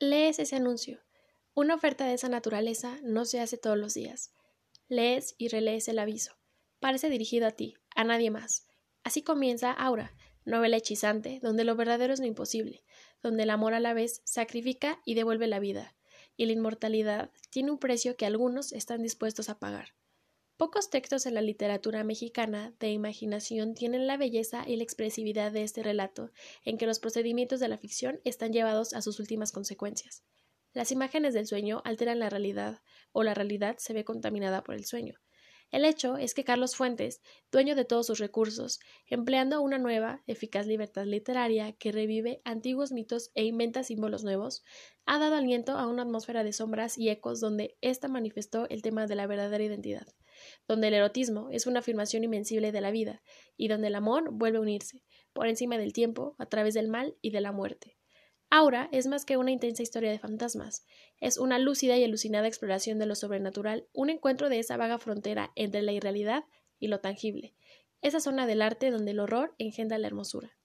Lees ese anuncio. Una oferta de esa naturaleza no se hace todos los días. Lees y relees el aviso. Parece dirigido a ti, a nadie más. Así comienza Aura, novela hechizante, donde lo verdadero es lo imposible, donde el amor a la vez sacrifica y devuelve la vida, y la inmortalidad tiene un precio que algunos están dispuestos a pagar. Pocos textos en la literatura mexicana de imaginación tienen la belleza y la expresividad de este relato, en que los procedimientos de la ficción están llevados a sus últimas consecuencias. Las imágenes del sueño alteran la realidad, o la realidad se ve contaminada por el sueño. El hecho es que Carlos Fuentes, dueño de todos sus recursos, empleando una nueva, eficaz libertad literaria que revive antiguos mitos e inventa símbolos nuevos, ha dado aliento a una atmósfera de sombras y ecos donde ésta manifestó el tema de la verdadera identidad, donde el erotismo es una afirmación invencible de la vida, y donde el amor vuelve a unirse, por encima del tiempo, a través del mal y de la muerte. Aura es más que una intensa historia de fantasmas, es una lúcida y alucinada exploración de lo sobrenatural, un encuentro de esa vaga frontera entre la irrealidad y lo tangible, esa zona del arte donde el horror engendra la hermosura.